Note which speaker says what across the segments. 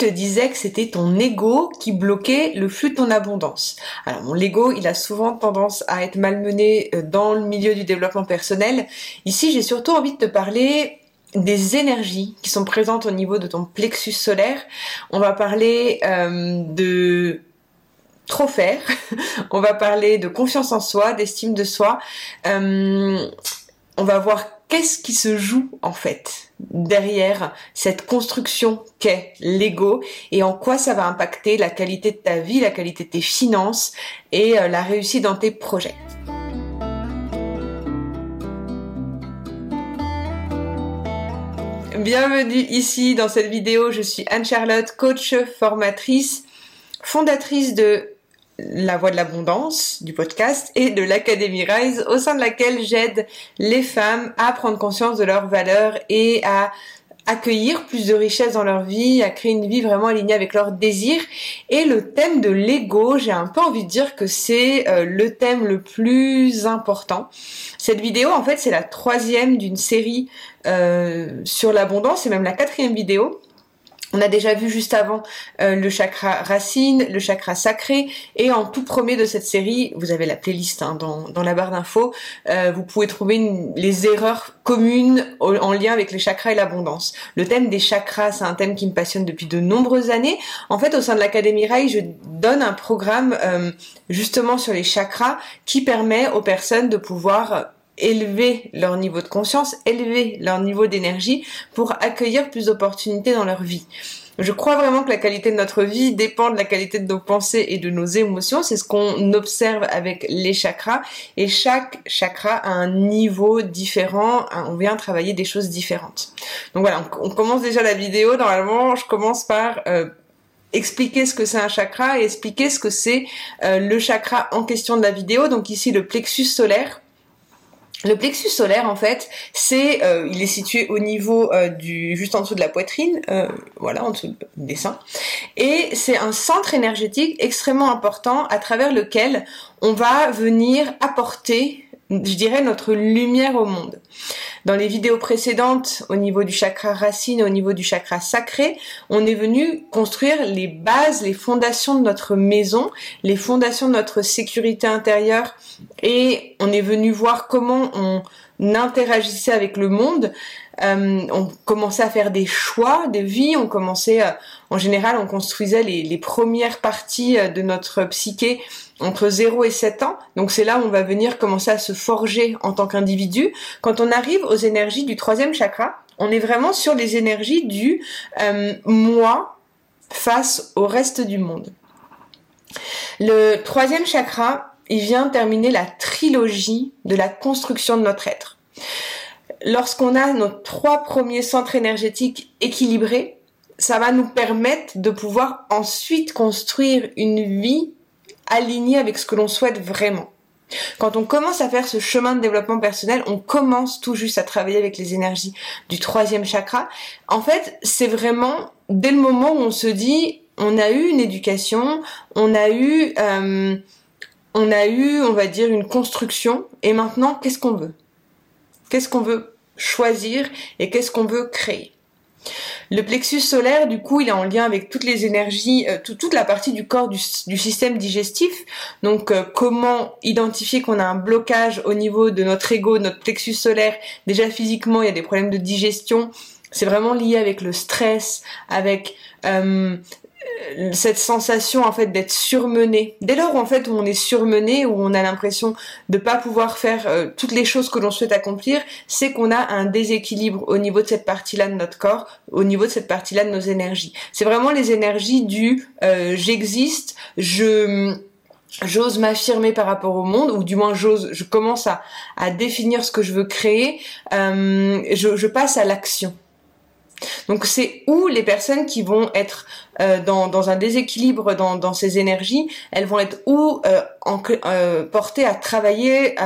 Speaker 1: te disais que c'était ton ego qui bloquait le flux de ton abondance. Alors mon ego, il a souvent tendance à être malmené euh, dans le milieu du développement personnel. Ici, j'ai surtout envie de te parler des énergies qui sont présentes au niveau de ton plexus solaire. On va parler euh, de trop faire. on va parler de confiance en soi, d'estime de soi. Euh, on va voir qu'est-ce qui se joue en fait derrière cette construction qu'est l'ego et en quoi ça va impacter la qualité de ta vie, la qualité de tes finances et euh, la réussite dans tes projets. Bienvenue ici dans cette vidéo, je suis Anne-Charlotte, coach formatrice, fondatrice de la voie de l'abondance du podcast et de l'Académie Rise au sein de laquelle j'aide les femmes à prendre conscience de leurs valeurs et à accueillir plus de richesse dans leur vie, à créer une vie vraiment alignée avec leurs désirs. Et le thème de l'ego, j'ai un peu envie de dire que c'est euh, le thème le plus important. Cette vidéo, en fait, c'est la troisième d'une série euh, sur l'abondance, et même la quatrième vidéo. On a déjà vu juste avant euh, le chakra racine, le chakra sacré, et en tout premier de cette série, vous avez la playlist hein, dans, la barre d'infos, euh, vous pouvez trouver les erreurs communes en lien avec les chakras et l'abondance. Le thème des chakras, c'est un thème qui me passionne depuis de nombreuses années. En fait, au sein de l'Académie Rai, je donne un programme euh, justement sur les chakras qui permet aux personnes de pouvoir élever leur niveau de conscience, élever leur niveau d'énergie pour accueillir plus d'opportunités dans leur vie. Je crois vraiment que la qualité de notre vie dépend de la qualité de nos pensées et de nos émotions. C'est ce qu'on observe avec les chakras. Et chaque chakra a un niveau différent. On vient travailler des choses différentes. Donc voilà, on commence déjà la vidéo. Normalement, je commence par euh, expliquer ce que c'est un chakra et expliquer ce que c'est euh, le chakra en question de la vidéo. Donc ici, le plexus solaire. Le plexus solaire, en fait, c'est, euh, il est situé au niveau euh, du, juste en dessous de la poitrine, euh, voilà, en dessous du dessin, et c'est un centre énergétique extrêmement important à travers lequel on va venir apporter je dirais, notre lumière au monde. Dans les vidéos précédentes, au niveau du chakra racine, au niveau du chakra sacré, on est venu construire les bases, les fondations de notre maison, les fondations de notre sécurité intérieure, et on est venu voir comment on interagissait avec le monde. Euh, on commençait à faire des choix de vie, on commençait, euh, en général, on construisait les, les premières parties euh, de notre psyché entre 0 et 7 ans. Donc c'est là où on va venir commencer à se forger en tant qu'individu. Quand on arrive aux énergies du troisième chakra, on est vraiment sur les énergies du euh, moi face au reste du monde. Le troisième chakra, il vient terminer la trilogie de la construction de notre être. Lorsqu'on a nos trois premiers centres énergétiques équilibrés, ça va nous permettre de pouvoir ensuite construire une vie aligné avec ce que l'on souhaite vraiment. Quand on commence à faire ce chemin de développement personnel, on commence tout juste à travailler avec les énergies du troisième chakra. En fait, c'est vraiment dès le moment où on se dit, on a eu une éducation, on a eu, euh, on a eu, on va dire, une construction, et maintenant, qu'est-ce qu'on veut? Qu'est-ce qu'on veut choisir et qu'est-ce qu'on veut créer? Le plexus solaire, du coup, il est en lien avec toutes les énergies, euh, toute la partie du corps du, système digestif. Donc, euh, comment identifier qu'on a un blocage au niveau de notre ego, notre plexus solaire? Déjà physiquement, il y a des problèmes de digestion. C'est vraiment lié avec le stress, avec euh, cette sensation en fait d'être surmené. Dès lors où en fait où on est surmené, où on a l'impression de pas pouvoir faire euh, toutes les choses que l'on souhaite accomplir, c'est qu'on a un déséquilibre au niveau de cette partie-là de notre corps, au niveau de cette partie-là de nos énergies. C'est vraiment les énergies du euh, j'existe, je j'ose m'affirmer par rapport au monde, ou du moins j'ose, je commence à, à définir ce que je veux créer, je, je passe à l'action. Donc c'est où les personnes qui vont être euh, dans, un déséquilibre dans, ces énergies, elles vont être ou euh, euh, portées à travailler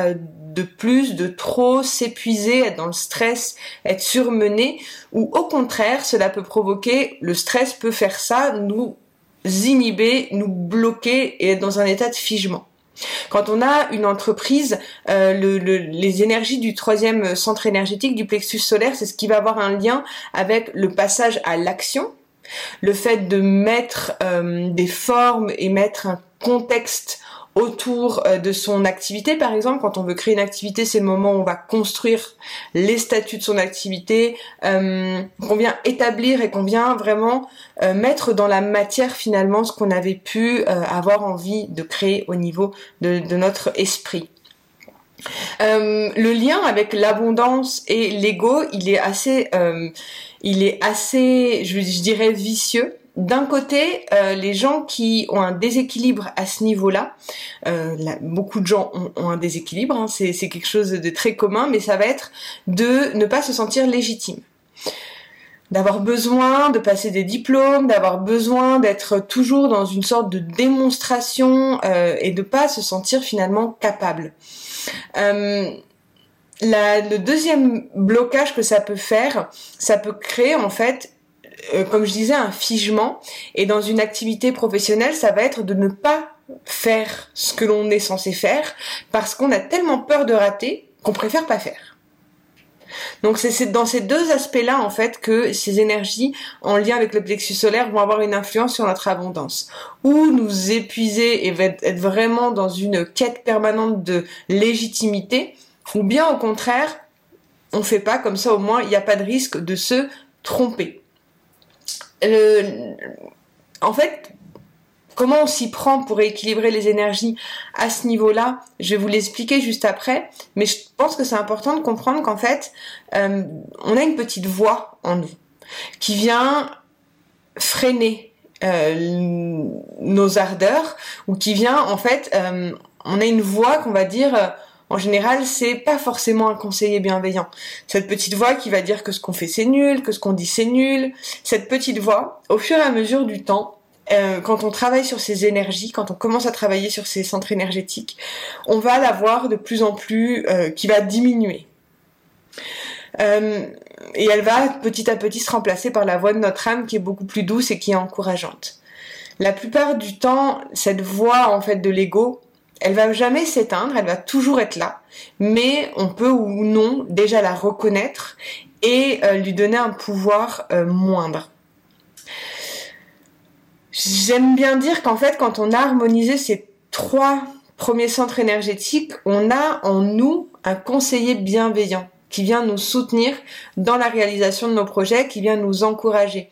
Speaker 1: de plus, de trop, s'épuiser, être dans le stress, être surmenées, ou au contraire, cela peut provoquer, le stress peut faire ça, nous inhiber, nous bloquer et être dans un état de figement. Quand on a une entreprise, euh, les énergies du troisième centre énergétique du plexus solaire, c'est ce qui va avoir un lien avec le passage à l'action. Le fait de mettre euh, des formes et mettre un contexte autour euh, de son activité. Par exemple, quand on veut créer une activité, c'est le moment où on va construire les statuts de son activité, euh, qu'on vient établir et qu'on vient vraiment euh, mettre dans la matière finalement ce qu'on avait pu avoir envie de créer au niveau de, notre esprit. le lien avec l'abondance et l'ego, il est assez, il est assez, je dirais, vicieux d'un côté, euh, les gens qui ont un déséquilibre à ce niveau-là, euh, beaucoup de gens ont, un déséquilibre, hein, c'est quelque chose de très commun, mais ça va être de ne pas se sentir légitime d'avoir besoin de passer des diplômes, d'avoir besoin d'être toujours dans une sorte de démonstration euh, et de pas se sentir finalement capable. le deuxième blocage que ça peut faire, ça peut créer en fait euh, comme je disais, un figement. Et dans une activité professionnelle, ça va être de ne pas faire ce que l'on est censé faire parce qu'on a tellement peur de rater qu'on préfère pas faire. Donc c'est dans ces deux aspects-là en fait que ces énergies en lien avec le plexus solaire vont avoir une influence sur notre abondance. Ou nous épuiser et être vraiment dans une quête permanente de légitimité, ou bien au contraire, on fait pas comme ça au moins il n'y a pas de risque de se tromper en fait, comment on s'y prend pour équilibrer les énergies à ce niveau-là, je vais vous l'expliquer juste après, mais je pense que c'est important de comprendre qu'en fait, euh, on a une petite voix en nous qui vient freiner euh, nos ardeurs ou qui vient en fait, euh, on a une voix qu'on va dire en général, c'est pas forcément un conseiller bienveillant. Cette petite voix qui va dire que ce qu'on fait c'est nul, que ce qu'on dit c'est nul. Cette petite voix, au fur et à mesure du temps, euh, quand on travaille sur ces énergies, quand on commence à travailler sur ces centres énergétiques, on va la voir de plus en plus euh, qui va diminuer. Euh, et elle va petit à petit se remplacer par la voix de notre âme qui est beaucoup plus douce et qui est encourageante. La plupart du temps, cette voix en fait de l'ego, elle va jamais s'éteindre, elle va toujours être là, mais on peut ou non déjà la reconnaître et euh, lui donner un pouvoir euh, moindre. J'aime bien dire qu'en fait, quand on a harmonisé ces trois premiers centres énergétiques, on a en nous un conseiller bienveillant qui vient nous soutenir dans la réalisation de nos projets, qui vient nous encourager.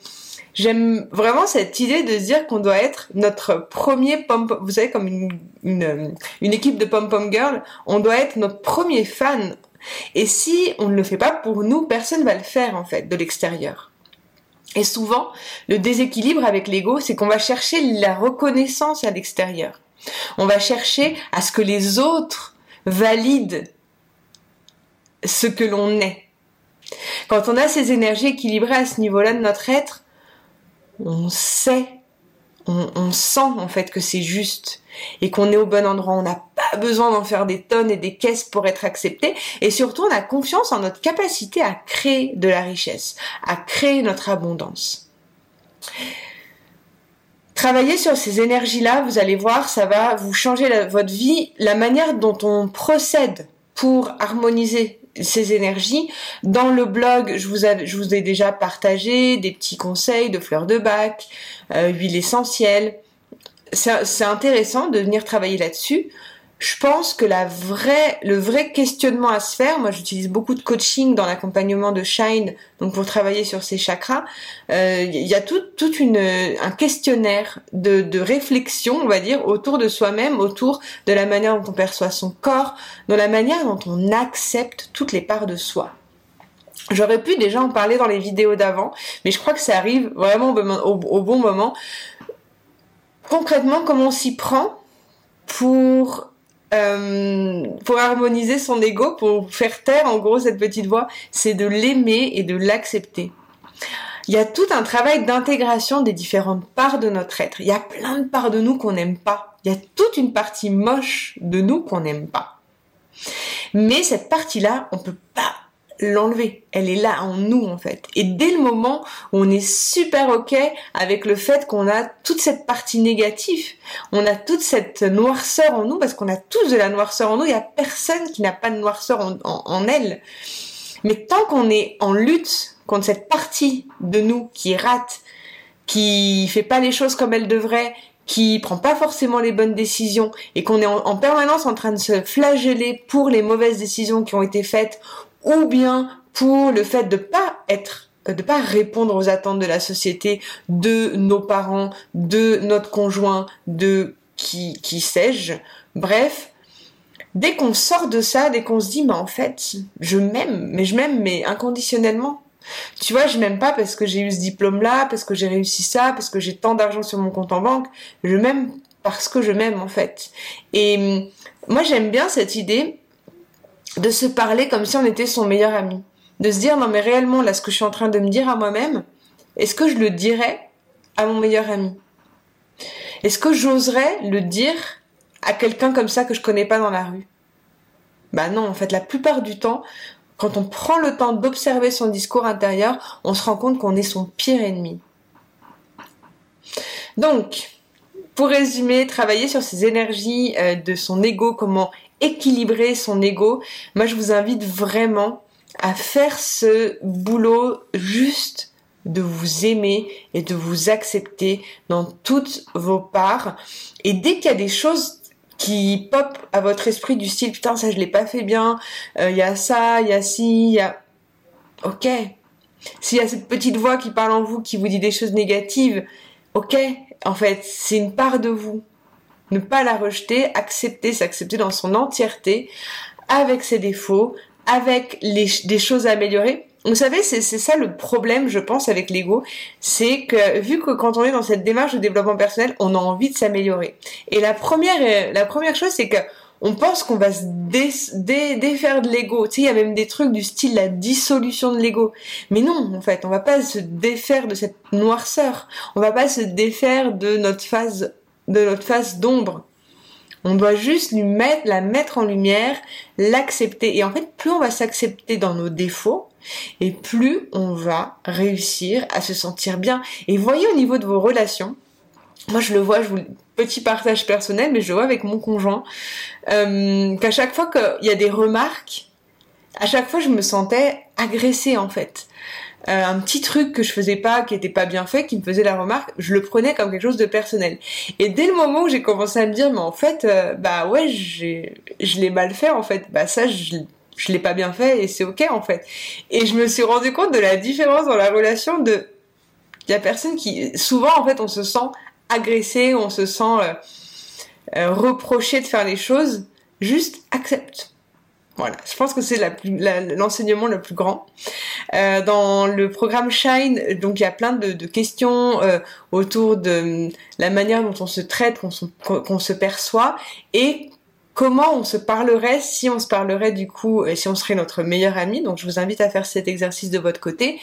Speaker 1: J'aime vraiment cette idée de se dire qu'on doit être notre premier pom vous savez comme une, une, une équipe de pom pom girl, on doit être notre premier fan. Et si on ne le fait pas pour nous, personne va le faire en fait de l'extérieur. Et souvent, le déséquilibre avec l'ego, c'est qu'on va chercher la reconnaissance à l'extérieur. On va chercher à ce que les autres valident ce que l'on est. Quand on a ces énergies équilibrées à ce niveau-là de notre être, on sait, on, sent en fait que c'est juste et qu'on est au bon endroit. On n'a pas besoin d'en faire des tonnes et des caisses pour être accepté. Et surtout, on a confiance en notre capacité à créer de la richesse, à créer notre abondance. Travailler sur ces énergies-là, vous allez voir, ça va vous changer votre vie, la manière dont on procède pour harmoniser ces énergies. Dans le blog, je vous, ai, déjà partagé des petits conseils de fleurs de bac, euh, huile essentielle. C'est intéressant de venir travailler là-dessus je pense que la vraie, le vrai questionnement à se faire, moi j'utilise beaucoup de coaching dans l'accompagnement de Shine, donc pour travailler sur ces chakras, euh, il y a tout, une, un questionnaire de, de réflexion, on va dire, autour de soi-même, autour de la manière dont on perçoit son corps, de la manière dont on accepte toutes les parts de soi. J'aurais pu déjà en parler dans les vidéos d'avant, mais je crois que ça arrive vraiment au bon moment. Concrètement, comment on s'y prend pour euh, pour harmoniser son ego, pour faire taire en gros cette petite voix, c'est de l'aimer et de l'accepter. Il y a tout un travail d'intégration des différentes parts de notre être. Il y a plein de parts de nous qu'on n'aime pas. Il y a toute une partie moche de nous qu'on n'aime pas. Mais cette partie-là, on peut pas l'enlever. Elle est là en nous en fait. Et dès le moment où on est super ok avec le fait qu'on a toute cette partie négative, on a toute cette noirceur en nous, parce qu'on a tous de la noirceur en nous, il n'y a personne qui n'a pas de noirceur en, en elle. Mais tant qu'on est en lutte contre cette partie de nous qui rate, qui fait pas les choses comme elle devrait, qui prend pas forcément les bonnes décisions et qu'on est en, permanence en train de se flageller pour les mauvaises décisions qui ont été faites ou bien pour le fait de pas être de pas répondre aux attentes de la société, de nos parents, de notre conjoint, de qui qui sais-je. Bref, dès qu'on sort de ça, dès qu'on se dit mais en fait, je m'aime, mais je m'aime mais inconditionnellement, tu vois, je m'aime pas parce que j'ai eu ce diplôme-là, parce que j'ai réussi ça, parce que j'ai tant d'argent sur mon compte en banque. Je m'aime parce que je m'aime en fait. Et hum, moi j'aime bien cette idée de se parler comme si on était son meilleur ami. De se dire non mais réellement là ce que je suis en train de me dire à moi-même, est-ce que je le dirais à mon meilleur ami? Est-ce que j'oserais le dire à quelqu'un comme ça que je connais pas dans la rue? Bah non, en fait la plupart du temps, quand on prend le temps d'observer son discours intérieur, on se rend compte qu'on est son pire ennemi. Donc, pour résumer, travailler sur ces énergies euh, de son ego, comment équilibrer son ego, moi je vous invite vraiment à faire ce boulot juste de vous aimer et de vous accepter dans toutes vos parts. Et dès qu'il y a des choses qui pop à votre esprit du style putain ça je l'ai pas fait bien, il euh, y a ça, il y a ci, il y a... Ok. S'il y a cette petite voix qui parle en vous, qui vous dit des choses négatives, ok. En fait, c'est une part de vous. Ne pas la rejeter, accepter, s'accepter dans son entièreté, avec ses défauts, avec des choses à améliorer. Vous savez, c'est ça le problème, je pense, avec l'ego, c'est que vu que quand on est dans cette démarche de développement personnel, on a envie de s'améliorer. Et la première, euh, la première chose, c'est que on pense qu'on va se défaire de l'ego. Tu sais, il y a même des trucs du style la dissolution de l'ego. Mais non, en fait, on va pas se défaire de cette noirceur. On va pas se défaire de notre phase, de notre phase d'ombre. On doit juste lui mettre, la mettre en lumière, l'accepter. Et en fait, plus on va s'accepter dans nos défauts, et plus on va réussir à se sentir bien. Et voyez au niveau de vos relations, moi je le vois, je vous petit partage personnel, mais je le vois avec mon conjoint, euh, qu'à chaque fois qu'il y a des remarques, à chaque fois je me sentais agressée en fait. Euh, un petit truc que je faisais pas, qui était pas bien fait, qui me faisait la remarque, je le prenais comme quelque chose de personnel. Et dès le moment où j'ai commencé à me dire, mais en fait, euh, bah ouais, je l'ai mal fait en fait, bah ça, je, je l'ai pas bien fait et c'est ok en fait. Et je me suis rendu compte de la différence dans la relation de, il y a personne qui, souvent en fait, on se sent agressé, on se sent euh, reproché de faire les choses, juste accepte. Voilà, je pense que c'est l'enseignement le plus grand. Euh, dans le programme Shine, donc il y a plein de, questions euh, autour de la manière dont on se traite, qu'on se, perçoit, et comment on se parlerait si on se parlerait du coup, si on serait notre meilleur ami. Donc je vous invite à faire cet exercice de votre côté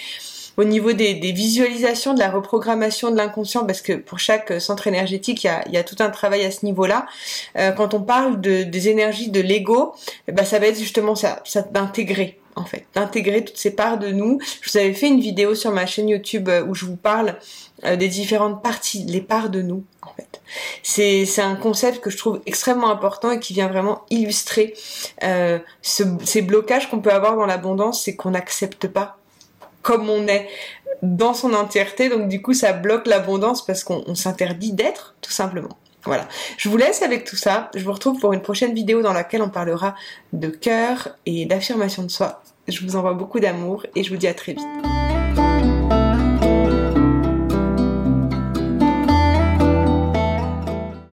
Speaker 1: au niveau des, visualisations, de la reprogrammation de l'inconscient, parce que pour chaque centre énergétique, il y a, tout un travail à ce niveau-là. Euh, quand on parle de, des énergies de l'ego, bah, ça va être justement ça, ça d'intégrer en fait, d'intégrer toutes ces parts de nous. Je vous avais fait une vidéo sur ma chaîne YouTube euh, où je vous parle euh, des différentes parties, les parts de nous, en fait. C'est, un concept que je trouve extrêmement important et qui vient vraiment illustrer euh, ce, ces blocages qu'on peut avoir dans l'abondance, c'est qu'on n'accepte pas comme on est dans son entièreté. Donc du coup, ça bloque l'abondance parce qu'on s'interdit d'être, tout simplement. Voilà. Je vous laisse avec tout ça. Je vous retrouve pour une prochaine vidéo dans laquelle on parlera de cœur et d'affirmation de soi. Je vous envoie beaucoup d'amour et je vous dis à très vite.